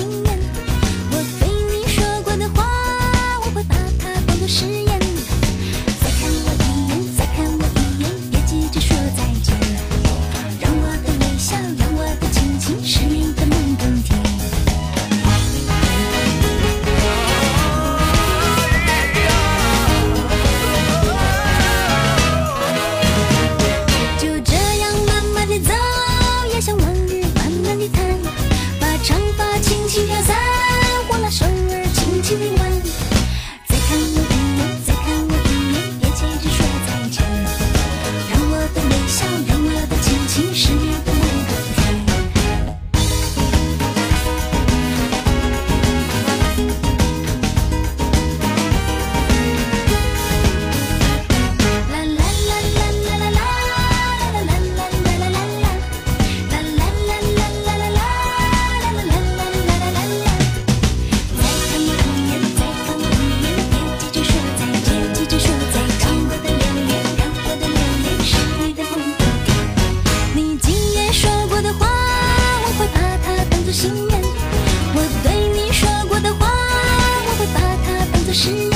to me. 的是。